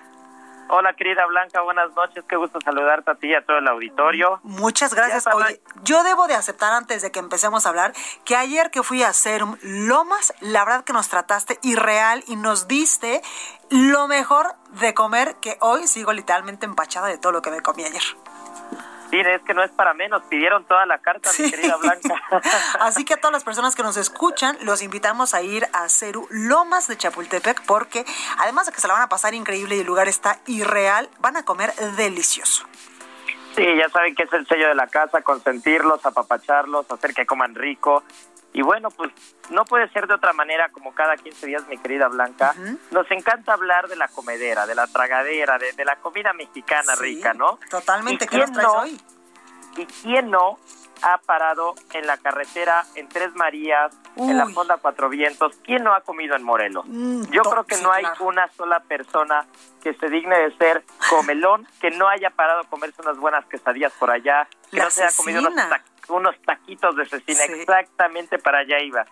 Hola, querida Blanca, buenas noches. Qué gusto saludarte a ti y a todo el auditorio. Muchas gracias. Oye, yo debo de aceptar antes de que empecemos a hablar que ayer que fui a hacer Lomas, la verdad que nos trataste irreal y nos diste lo mejor de comer que hoy sigo literalmente empachada de todo lo que me comí ayer. Sí, es que no es para menos, pidieron toda la carta, mi querida Blanca. (laughs) Así que a todas las personas que nos escuchan, los invitamos a ir a Ceru Lomas de Chapultepec, porque además de que se la van a pasar increíble y el lugar está irreal, van a comer delicioso. Sí, ya saben que es el sello de la casa, consentirlos, apapacharlos, hacer que coman rico. Y bueno, pues no puede ser de otra manera como cada 15 días, mi querida Blanca. Nos encanta hablar de la comedera, de la tragadera, de, la comida mexicana rica, ¿no? Totalmente, ¿qué nos traes hoy? ¿Y quién no ha parado en la carretera en Tres Marías, en la Fonda Cuatro Vientos? ¿Quién no ha comido en Morelos? Mm, Yo creo que no hay una sola persona que se digne de ser comelón, (laughs) que no haya parado a comerse unas buenas quesadillas por allá, que no se haya comido unos, unos taquitos de cecina, exactamente para allá iba.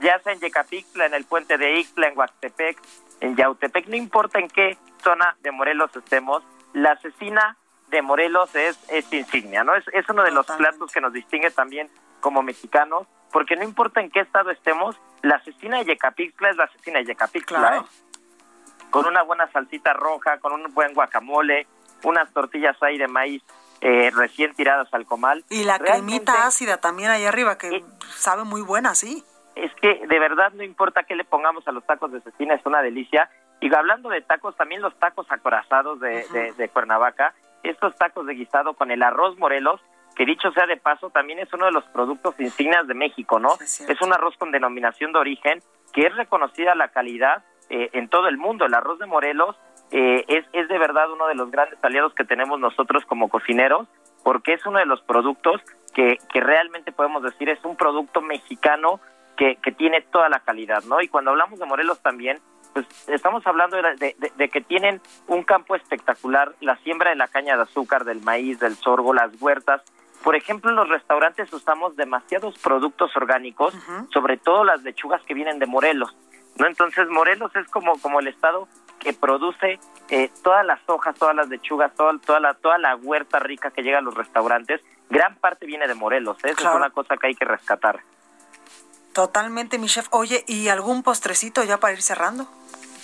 Ya sea en Yecapixtla, en el puente de Ixtla, en Huastepec, en Yautepec, no importa en qué zona de Morelos estemos, la cecina de Morelos es, es insignia, ¿no? Es, es uno de los platos que nos distingue también como mexicanos, porque no importa en qué estado estemos, la cecina de Yecapixtla es la cecina de Yecapixtla, ¿eh? Con una buena salsita roja, con un buen guacamole, unas tortillas ahí de maíz eh, recién tiradas al comal. Y la cremita ácida también ahí arriba, que sabe muy buena, sí. Es que de verdad no importa qué le pongamos a los tacos de cecina, es una delicia. Y hablando de tacos, también los tacos acorazados de, de, Cuernavaca, estos tacos de guisado con el arroz Morelos, que dicho sea de paso, también es uno de los productos insignias de México, ¿no? es, un arroz con denominación de origen, que es reconocida la calidad eh, en todo el mundo. El arroz de Morelos eh, es, es de verdad uno de los grandes aliados que tenemos nosotros como cocineros, porque es uno de los productos que, que realmente podemos decir es un producto mexicano que, que tiene toda la calidad, ¿no? Y cuando hablamos de Morelos también, pues estamos hablando de, de, que tienen un campo espectacular, la siembra de la caña de azúcar, del maíz, del sorgo, las huertas. Por ejemplo, en los restaurantes usamos demasiados productos orgánicos, sobre todo las lechugas que vienen de Morelos. ¿no? Entonces, Morelos es como, como el estado que produce eh, todas las hojas, todas las lechugas, toda, toda, la, toda la huerta rica que llega a los restaurantes, gran parte viene de Morelos. ¿eh? Esa es una cosa que hay que rescatar. Totalmente, mi chef. Oye, ¿y algún postrecito ya para ir cerrando?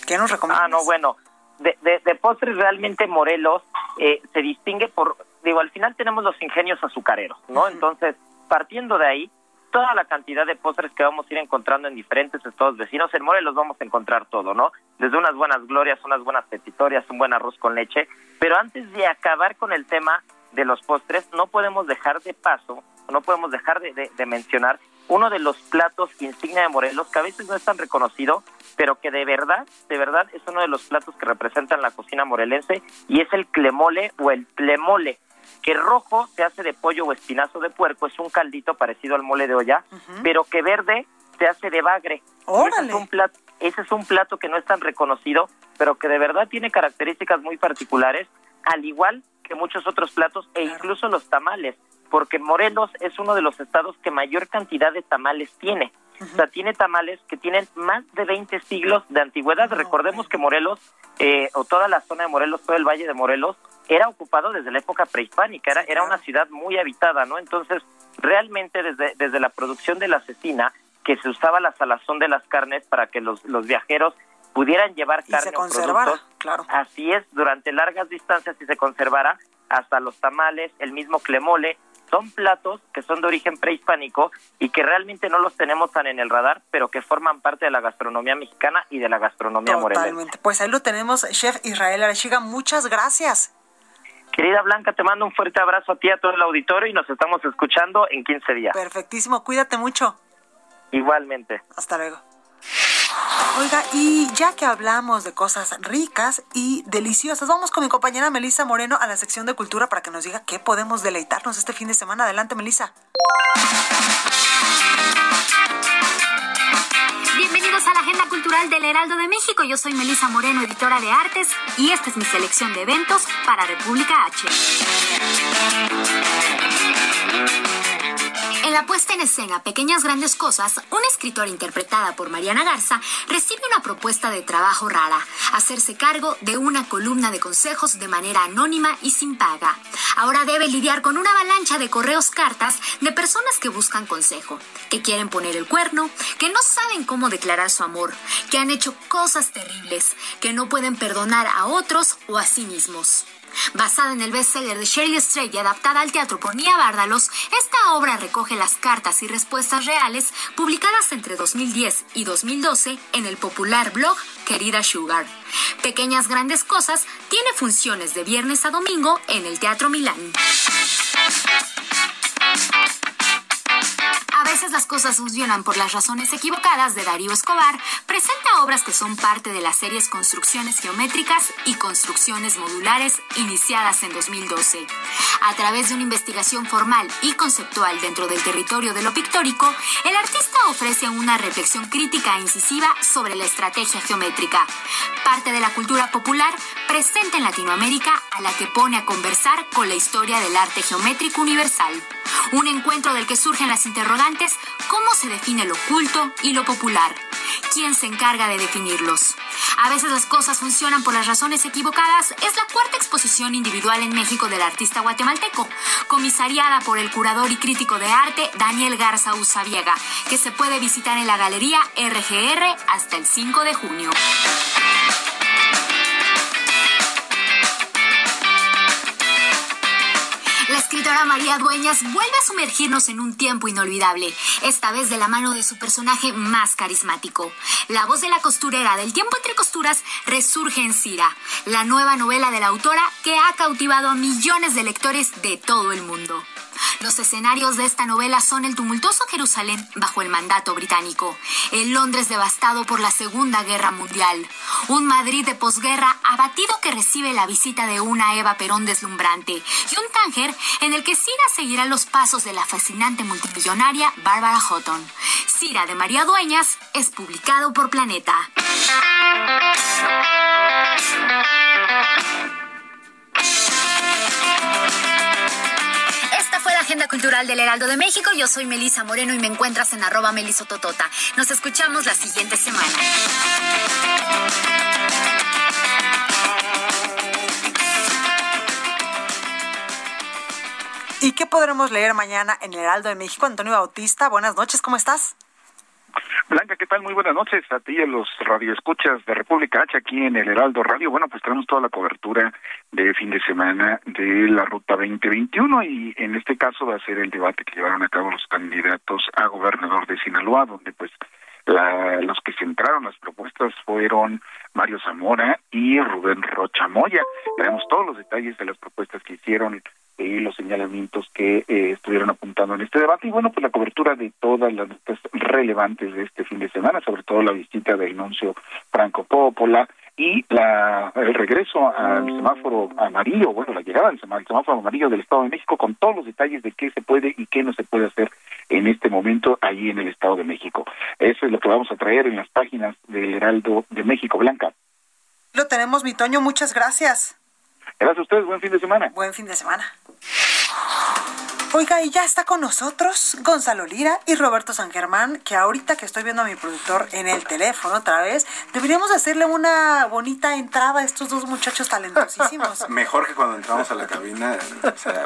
¿Qué nos recomiendas? Ah, no, bueno, de, de, postres realmente Morelos eh, se distingue por, digo, al final tenemos los ingenios azucareros, ¿no? Entonces, partiendo de ahí, toda la cantidad de postres que vamos a ir encontrando en diferentes estados vecinos, en Morelos vamos a encontrar todo, ¿no? Desde unas buenas glorias, unas buenas petitorias, un buen arroz con leche, pero antes de acabar con el tema de los postres, no podemos dejar de paso, no podemos dejar de, de mencionar uno de los platos insignia de Morelos, que a veces no es tan reconocido, pero que de verdad, de verdad es uno de los platos que representan la cocina morelense y es el clemole o el plemole, que rojo se hace de pollo o espinazo de puerco, es un caldito parecido al mole de olla, pero que verde se hace de bagre. Ese es, un plato, ese es un plato que no es tan reconocido, pero que de verdad tiene características muy particulares, al igual que muchos otros platos e incluso los tamales porque Morelos es uno de los estados que mayor cantidad de tamales tiene. O sea, tiene tamales que tienen más de 20 siglos de antigüedad. Recordemos que Morelos, eh, o toda la zona de Morelos, todo el valle de Morelos, era ocupado desde la época prehispánica, era, era una ciudad muy habitada, ¿no? Entonces, realmente desde, desde la producción de la cecina, que se usaba la salazón de las carnes para que los, los viajeros pudieran llevar carne o productos, claro. así es, durante largas distancias y se conservara, hasta los tamales, el mismo clemole, son platos que son de origen prehispánico y que realmente no los tenemos tan en el radar, pero que forman parte de la gastronomía mexicana y de la gastronomía Totalmente. Pues ahí lo tenemos, Chef Israel Arachiga. Muchas gracias. Querida Blanca, te mando un fuerte abrazo a ti, a todo el auditorio y nos estamos escuchando en 15 días. Perfectísimo, cuídate mucho. Igualmente. Hasta luego. Oiga, y ya que hablamos de cosas ricas y deliciosas, vamos con mi compañera Melisa Moreno a la sección de cultura para que nos diga qué podemos deleitarnos este fin de semana. Adelante, Melisa. Bienvenidos a la Agenda Cultural del Heraldo de México. Yo soy Melisa Moreno, editora de artes, y esta es mi selección de eventos para República H. La puesta en escena Pequeñas Grandes Cosas, una escritora interpretada por Mariana Garza recibe una propuesta de trabajo rara, hacerse cargo de una columna de consejos de manera anónima y sin paga. Ahora debe lidiar con una avalancha de correos cartas de personas que buscan consejo, que quieren poner el cuerno, que no saben cómo declarar su amor, que han hecho cosas terribles, que no pueden perdonar a otros o a sí mismos. Basada en el bestseller de Shirley Strait y adaptada al teatro por Nia Bárdalos, esta obra recoge las cartas y respuestas reales publicadas entre 2010 y 2012 en el popular blog Querida Sugar. Pequeñas Grandes Cosas tiene funciones de viernes a domingo en el Teatro Milán. A veces las cosas funcionan por las razones equivocadas de Darío Escobar, presenta obras que son parte de las series Construcciones Geométricas y Construcciones Modulares iniciadas en 2012. A través de una investigación formal y conceptual dentro del territorio de lo pictórico, el artista ofrece una reflexión crítica e incisiva sobre la estrategia geométrica, parte de la cultura popular presente en Latinoamérica a la que pone a conversar con la historia del arte geométrico universal. Un encuentro del que surgen las interrogantes, ¿cómo se define lo oculto y lo popular? ¿Quién se encarga de definirlos? A veces las cosas funcionan por las razones equivocadas. Es la cuarta exposición individual en México del artista guatemalteco, comisariada por el curador y crítico de arte Daniel Garza Usabiega, que se puede visitar en la galería RGR hasta el 5 de junio. Escritora María Dueñas vuelve a sumergirnos en un tiempo inolvidable, esta vez de la mano de su personaje más carismático. La voz de la costurera del tiempo entre costuras resurge en Cira, la nueva novela de la autora que ha cautivado a millones de lectores de todo el mundo. Los escenarios de esta novela son el tumultuoso Jerusalén bajo el mandato británico, el Londres devastado por la Segunda Guerra Mundial, un Madrid de posguerra abatido que recibe la visita de una Eva Perón deslumbrante y un Tánger en el que Cira seguirá los pasos de la fascinante multimillonaria Bárbara Houghton. Cira de María Dueñas es publicado por Planeta. Agenda Cultural del Heraldo de México. Yo soy Melisa Moreno y me encuentras en arroba melisototota. Nos escuchamos la siguiente semana. ¿Y qué podremos leer mañana en el Heraldo de México? Antonio Bautista, buenas noches, ¿cómo estás? Muy buenas noches a ti y a los radioescuchas de República H aquí en el Heraldo Radio. Bueno, pues tenemos toda la cobertura de fin de semana de la Ruta 2021 y en este caso va a ser el debate que llevaron a cabo los candidatos a gobernador de Sinaloa, donde pues la, los que centraron las propuestas fueron Mario Zamora y Rubén Rocha Moya. Tenemos todos los detalles de las propuestas que hicieron y los señalamientos que eh, estuvieron apuntando en este debate. Y bueno pues la cobertura de todas las notas relevantes de este fin de semana sobre todo la visita del nuncio Franco Coppola y la el regreso al semáforo amarillo bueno la llegada al semáforo amarillo del Estado de México con todos los detalles de qué se puede y qué no se puede hacer en este momento ahí en el Estado de México. Eso es lo que vamos a traer en las páginas del Heraldo de México. Blanca. Lo tenemos mi Toño. Muchas gracias Gracias a ustedes, buen fin de semana. Buen fin de semana. Oiga, y ya está con nosotros Gonzalo Lira y Roberto San Germán, que ahorita que estoy viendo a mi productor en el teléfono otra vez, deberíamos hacerle una bonita entrada a estos dos muchachos talentosísimos. (laughs) Mejor que cuando entramos a la cabina, o sea,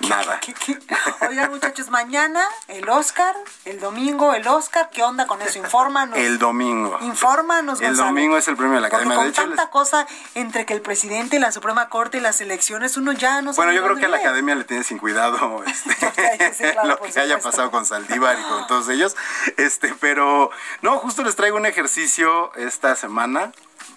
nada. ¿Qué, qué? Oigan, muchachos, mañana el Oscar, el domingo el Oscar, ¿qué onda con eso? Infórmanos. El domingo. Infórmanos, El Gonzalo. domingo es el premio de la Academia. Porque De con hecho, les- tanta cosa entre que el presidente la Suprema Corte y las elecciones, uno ya no sabe Bueno, yo creo que a la academia le tiene sin cuidado (laughs) este, sí, claro, (laughs) lo que haya supuesto. pasado con Saldívar y con todos ellos. Este, pero no, justo les traigo un ejercicio esta semana.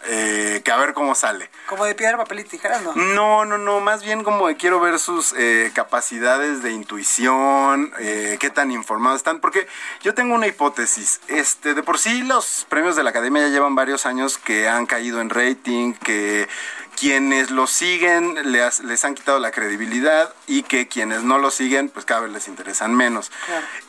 Eh, que a ver cómo sale. Como de piedra, papel y tijeras, ¿no? No, no, no, más bien como que quiero ver sus eh, capacidades de intuición, eh, qué tan informados están, porque yo tengo una hipótesis. Este, de por sí los premios de la Academia ya llevan varios años que han caído en rating, que quienes lo siguen les, les han quitado la credibilidad y que quienes no lo siguen, pues cada vez les interesan menos.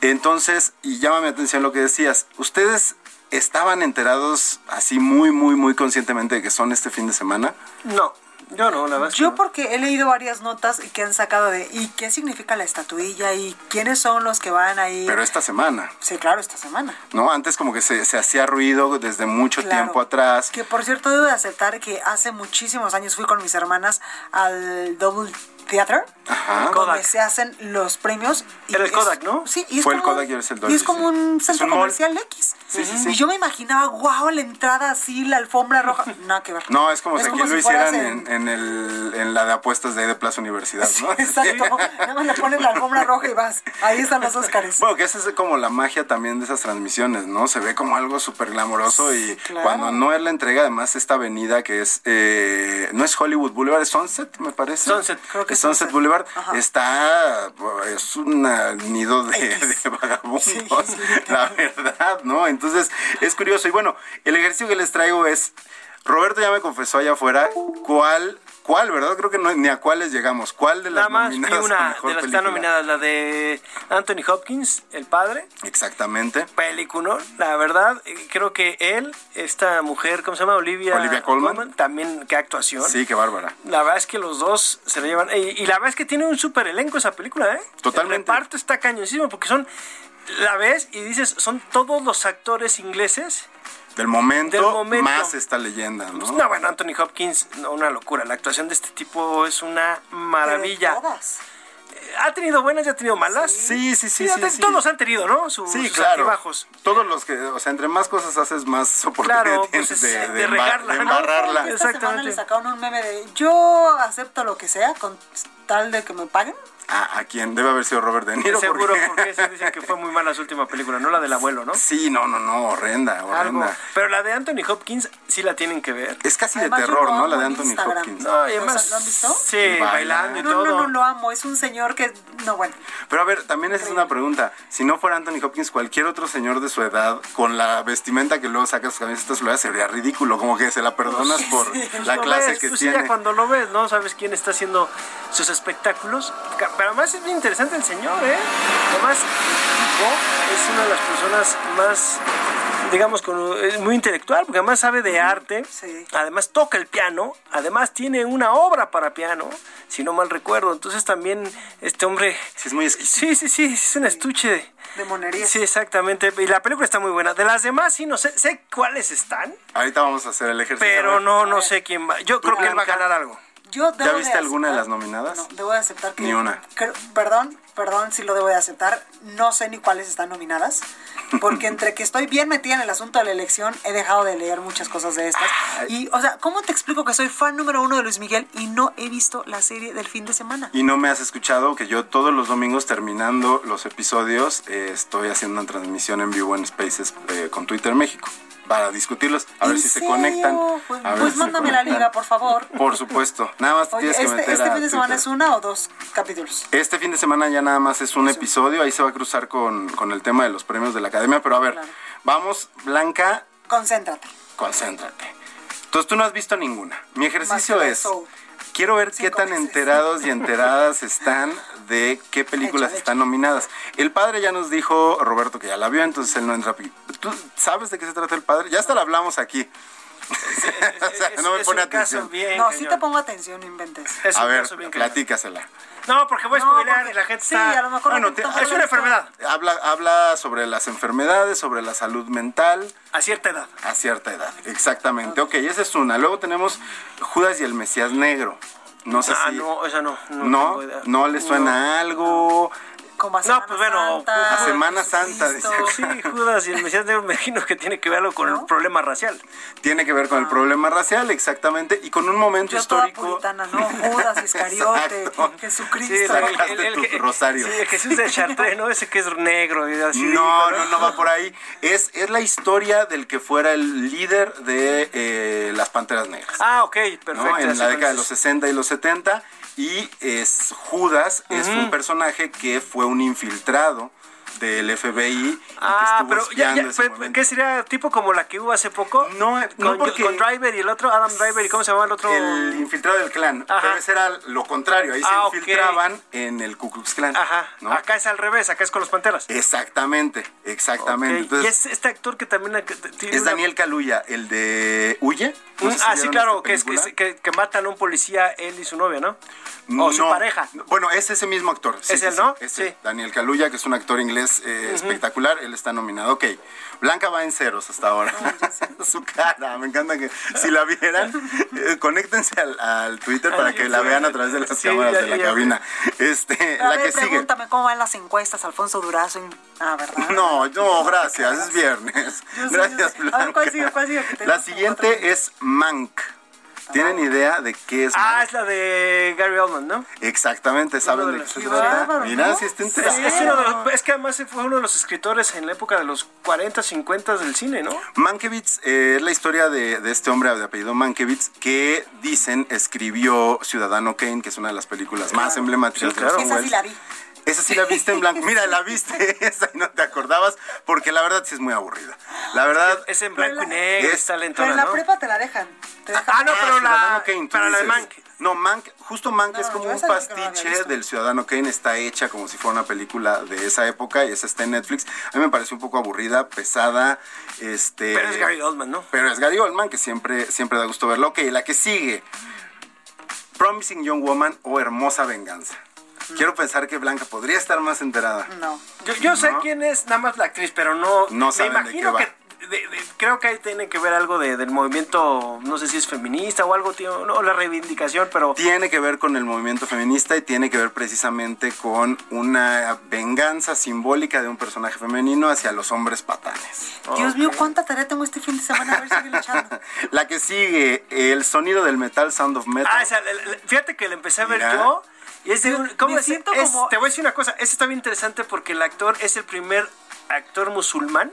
Entonces, y llama mi atención lo que decías, ustedes estaban enterados así muy, muy, muy conscientemente de que son este fin de semana. No, yo no, la verdad. Yo no. porque he leído varias notas que han sacado de y qué significa la estatuilla y quiénes son los que van ahí. Pero esta semana. Sí, claro, esta semana. ¿no? Antes como que se, se hacía ruido desde mucho Claro. tiempo atrás. Que por cierto debo de aceptar que hace muchísimos años fui con mis hermanas al Double Theater, Ajá. donde se hacen los premios. y Era el es- Kodak, ¿no? Sí, y es Fue el Kodak y ahora es el y Dolby, es como sí. un centro comercial X. Sí, sí, sí. Y yo me imaginaba, wow, la entrada así, la alfombra roja. Nada que ver. No, es como si aquí lo si hicieran en, en el, en la de apuestas de, ahí de Plaza Universidad, ¿no? (laughs) Exacto. Nada más le pones la alfombra roja y vas. Ahí están los Óscares. Bueno, que esa es como la magia también de esas transmisiones, ¿no? Se ve como algo súper glamoroso y claro. cuando no es la entrega, además, esta avenida que es, eh, no es Hollywood Boulevard, es Sunset, me parece. Sunset, creo que es es Sunset, Sunset. Boulevard. Ajá. Está, es un nido de, de vagabundos, (laughs) la verdad, ¿no? Entonces, es curioso. Y bueno, el ejercicio que les traigo es, Roberto ya me confesó allá afuera, ¿cuál... ¿Cuál, verdad? Creo que no, ni a cuáles llegamos. ¿Cuál de las Nada más nominadas una de las que están película? nominadas, la de Anthony Hopkins, el padre. Exactamente. Película, la verdad, eh, creo que él, esta mujer, ¿cómo se llama? Olivia, Olivia Colman. también, qué actuación. Sí, qué bárbara. La verdad es que los dos se la llevan. Y, y la verdad es que tiene un súper elenco esa película, ¿eh? Totalmente. El reparto está cañoncísimo porque son. La ves y dices, son todos los actores ingleses. Del momento, Del momento. más esta leyenda, ¿no? No, bueno, Anthony Hopkins, no, una locura. La actuación de este tipo es una maravilla. Pero todas. ¿Ha tenido buenas y ha tenido malas? Sí, sí, sí, sí, sí. Todos han tenido, ¿no? Su- Sí, sus claro. altibajos. Todos los que, o sea, entre más cosas haces, más oportunidad Claro, tienes pues, de, es de de embar- regarla, de ¿no? semana Exactamente. le sacaron un meme de yo acepto lo que sea con tal de que me paguen. ¿A, a quién? Debe haber sido Robert De Niro. Seguro, porque- porque se dice que fue muy mala su última película, no la del abuelo, ¿no? Sí, no, no, no, horrenda, Algo. horrenda. Pero la de Anthony Hopkins sí la tienen que ver. Es casi Además, de terror, ¿no? La de Anthony Instagram. Hopkins. No, y además. ¿lo han visto? Sí, bailando y No, todo. no, no lo amo. Es un señor que. No, bueno. Pero a ver, también esa es una pregunta. Si no fuera Anthony Hopkins, cualquier otro señor de su edad, con la vestimenta que luego saca sus camisetas, lo sería ridículo. Como que se la perdonas (laughs) por la clase ves, que pues sí, tiene. ya cuando lo ves, ¿no? Sabes quién está haciendo sus espectáculos. Pero además es bien interesante el señor, ¿eh? Además, tipo es una de las personas más, digamos, con, es muy intelectual, porque además sabe de arte. Además toca el piano. Además tiene una obra para piano, si no mal recuerdo. Entonces también este hombre... Sí, es muy Sí, sí, sí, es un estuche de... De monería. Sí, exactamente. Y la película está muy buena. De las demás, sí, no sé, sé cuáles están, Ahorita vamos a hacer el ejercicio. pero no, no sé quién va. Yo creo que él va a ganar algo. Yo ¿Ya debo viste de alguna de las nominadas? No, debo de aceptar que... Ni una. perdón, perdón si lo debo de aceptar. No sé ni cuáles están nominadas. Porque (laughs) entre que estoy bien metida en el asunto de la elección, he dejado de leer muchas cosas de estas. Y, o sea, ¿cómo te explico que soy fan número uno de Luis Miguel y no he visto la serie del fin de semana? Y no me has escuchado que yo todos los domingos terminando los episodios eh, estoy haciendo una transmisión en vivo en Spaces eh, con Twitter México para discutirlos, a ver ¿En si se conectan. Pues, a ver pues si se mándame la liga, por favor. Por supuesto. Nada más te Oye, tienes que este, meter este a fin de semana Twitter. es una o dos capítulos. Este fin de semana ya nada más es un episodio, ahí se va a cruzar con, con el tema de los premios de la academia, pero a ver, vamos, Blanca, Concéntrate. concéntrate. Entonces tú no has visto ninguna. Mi ejercicio es, quiero ver qué tan enterados y enteradas (laughs) están de qué películas están nominadas. El padre ya nos dijo, Roberto, que ya la vio, entonces él no entra. ¿Tú sabes de qué se trata el padre? Ya hasta la hablamos aquí. (laughs) O sea, no me es pone un caso atención. bien no, sí te pongo atención, no inventes. Es a un ver, caso bien cañón. platícasela. No, porque voy a No, spoilear porque- y la gente sí, está... a lo mejor Bueno, te- es una enfermedad Habla, habla sobre las enfermedades, sobre la salud mental a cierta edad. a cierta edad. Exactamente. Ok, esa es una. Luego tenemos Judas y el Mesías Negro. No sé Ah, si... no, esa no. No, No, no le suena algo. Como a No, Semana pues bueno, Santa, A Semana Santa, Jesucristo. Sí, Judas y el Mesías Negro me imagino que tiene que ver algo con el problema racial. Tiene que ver con el problema racial, exactamente, y con un momento Yo toda histórico. puritana, ¿no? Judas, Iscariote. (laughs) Jesucristo. Sí, la- Sacaste tu rosario. Sí, el Jesús de Chartré, ¿no? Ese que es negro y así. No, no, no va por ahí. Es, es la historia del que fuera el líder de eh, las Panteras Negras. Ah, ok, ¿no? perfecto. En así la década de los conoces. 60 y los 70. Y es Judas, es Ujú. un personaje que fue un infiltrado del FBI. que Ah, pero ya, ese. ¿qué sería tipo como la que hubo hace poco? No, no con, porque- con Driver y el otro, Adam Driver, ¿y cómo se llama el otro? El infiltrado del clan. Ajá. Pero ese era lo contrario. Ahí Ah, se ok. infiltraban en el Ku Klux Klan. Ajá, ¿no? acá es al revés, acá es con los Panteras. Exactamente, exactamente. Entonces, y es este actor que también... tiene es una- Daniel Kaluuya, el de Huye. No Mm, ah, sí, claro, que, es, que, que, matan a un policía, él y su novia, ¿no? O su pareja. Bueno, es ese mismo actor. sí, ¿Es sí, él, no? ese, Sí. Daniel Kaluuya, que es un actor inglés eh, espectacular, él está nominado. Ok, Blanca va en ceros hasta ahora. (laughs) Su cara, me encanta que si la vieran, eh, conéctense al, al Twitter para que la vean a través de las Sí, cámaras ya, de la ya. cabina. Este, Pero a la ver, que sigue. pregúntame cómo van las encuestas, Alfonso Durazo. Ah, ¿verdad? (laughs) No, no, gracias, es viernes. Yo Gracias, sé. A ver, Blanca. ¿cuál sigue? ¿Cuál sigue? Que La siguiente es Mank. ¿Tienen idea de qué es Ah, Mank? es la de Gary Oldman, ¿no? Exactamente, ¿saben de de qué bárbaro, Mira, ¿no? si está Es, interesante. es uno de los- es que además fue uno de los escritores en la época de los 40, 50 del cine, ¿no? Mankiewicz eh, es la historia de, de este hombre de apellido Mankiewicz que dicen escribió Ciudadano Kane, que es una de las películas más emblemáticas Sí, claro. de Orson Esa sí la vi. Esa sí la viste en blanco. Mira, la viste (laughs) esa y no te acordabas porque la verdad sí es muy aburrida. La verdad Es en blanco y la- negro, es- Pero en la ¿no? prepa te la dejan. Te dejan Ah, no, pero Ciudadano la... Kane, Para la de. Mank. No, Mank, justo Mank No, es como un pastiche del Ciudadano Kane, está hecha como si fuera una película de esa época y esa está en Netflix. A mí me pareció un poco aburrida, pesada, este... Pero es Gary Oldman, ¿no? Pero es Gary Oldman, que siempre, siempre da gusto verlo. Ok, la que sigue. Promising Young Woman o Hermosa Venganza. Quiero pensar que Blanca podría estar más enterada. No. Yo, yo sé ¿No? quién es nada más la actriz, pero no... No me saben de imagino qué que... de- de- creo que ahí tiene que ver algo de- del movimiento, no sé si es feminista o algo, tío, no, la reivindicación, pero... Tiene que ver con el movimiento feminista y tiene que ver precisamente con una venganza simbólica de un personaje femenino hacia los hombres patanes. Dios mío, cuánta tarea tengo este fin de semana. A ver, sigue echando. (laughs) La que sigue, el sonido del metal, Sound of Metal. Ah, la- la- fíjate que la empecé a ver Mira. yo. Y es de un, ¿cómo Me es? siento Es- como- Te voy a decir una cosa, este está bien interesante porque el actor es el primer actor musulmán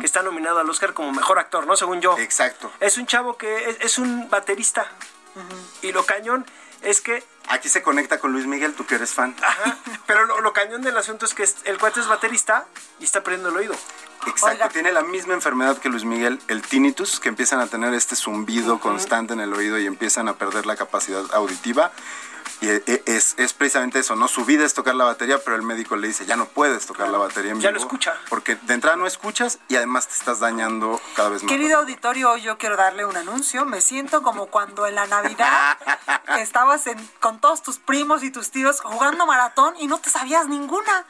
que está nominado al Oscar como mejor actor, ¿no? Según yo. Exacto. Es un chavo que es, es un baterista. Y lo cañón es que Aquí se conecta con Luis Miguel, tú que eres fan. Ajá, pero lo, lo cañón del asunto es que el cuate es baterista y está perdiendo el oído. Exacto, Oiga. tiene la misma enfermedad que Luis Miguel, el tinnitus, que empiezan a tener este zumbido constante en el oído y empiezan a perder la capacidad auditiva. Y e- e- es, es precisamente eso, ¿no? Su vida es tocar la batería, pero el médico le dice, ya no puedes tocar la batería en Ya no escucha. Porque de entrada no escuchas y además te estás dañando cada vez más. Querido auditorio, hoy yo quiero darle un anuncio. Me siento como cuando en la Navidad (laughs) estabas en- con todos tus primos y tus tíos jugando maratón y no te sabías ninguna.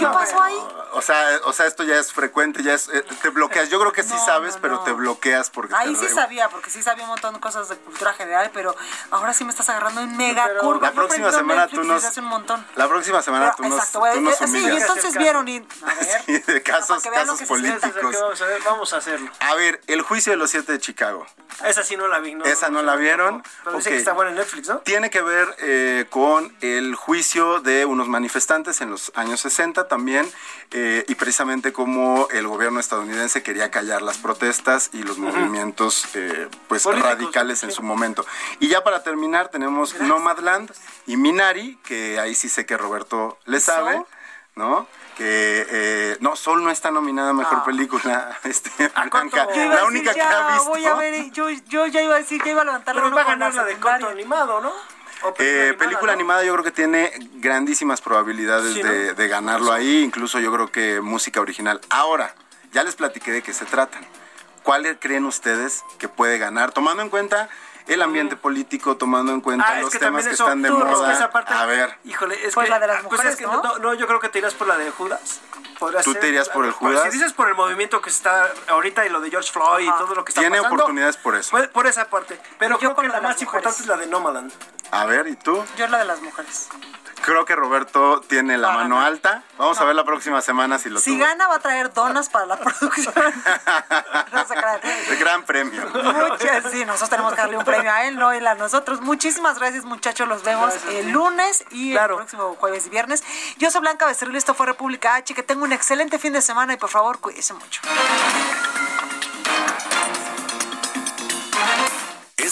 ¿Qué pasó ahí? O sea, o sea, esto ya es frecuente, ya es, eh, te bloqueas. Yo creo que sí sabes, pero te bloqueas porque Ahí te sí sabía, porque sí sabía un montón de cosas de cultura general, pero ahora sí me estás agarrando en mega curva. La próxima semana Netflix tú nos- desde hace un montón. La próxima semana Pero, tú nos, exacto, tú nos eh, sí, y entonces vieron y a ver, (laughs) Sí, de casos, casos políticos. Vamos a, ver, vamos a hacerlo. A ver, el juicio de los siete de Chicago. Esa sí no la vi. No, ¿Esa no la vieron? Pero dice Ok. que está buena en Netflix, ¿no? Tiene que ver eh, con el juicio de unos manifestantes en los años 60 también, eh, y precisamente cómo el gobierno estadounidense quería callar las protestas y los movimientos eh, pues Políticos, radicales en su momento. Y ya para terminar tenemos Nomadland y Minari, que ahí sí sé que Roberto le ¿Y sabe? ¿no? Que eh, no, Sol no está nominada a mejor película, (laughs) este, Blanca. La decir, única que ha visto. Voy a ver, yo, yo ya iba a decir, ya iba a levantar la Pero mano va a ganar la de corto animado, ¿no? O Eh, película animada yo creo que tiene grandísimas probabilidades Sí, ¿no? de, de ganarlo ahí, incluso yo creo que música original. Ahora, ya les platiqué de qué se tratan. ¿Cuál creen ustedes que puede ganar? Tomando en cuenta el ambiente político, tomando en cuenta Ah, es los que temas que eso, están de tú, es que moda. esa parte- A ver, Híjole, es Pues que, la de las pues mujeres, es que ¿no? no, no, yo creo que te irás por la de Judas. ¿Tú ser. te irías por el Pues, Judas? Si dices por el movimiento que está ahorita y lo de George Floyd y todo lo que está tiene pasando. oportunidades por eso. Por, por esa parte. Pero Yo creo que la de más importante es la de Nomaland. A ver, ¿y tú? Yo la de las mujeres. Creo que Roberto tiene la Para mano alta. Vamos a ver la próxima semana si lo Si tuvo. gana va a traer donas para la (laughs) producción. no se crean. El gran premio. Muchas, sí, nosotros tenemos que darle un premio a él, no él a nosotros. Muchísimas gracias, muchachos. Los vemos el lunes y el próximo jueves y viernes. Yo soy Blanca Becerril, esto fue República H. Que tenga un excelente fin de semana y por favor, cuídese mucho.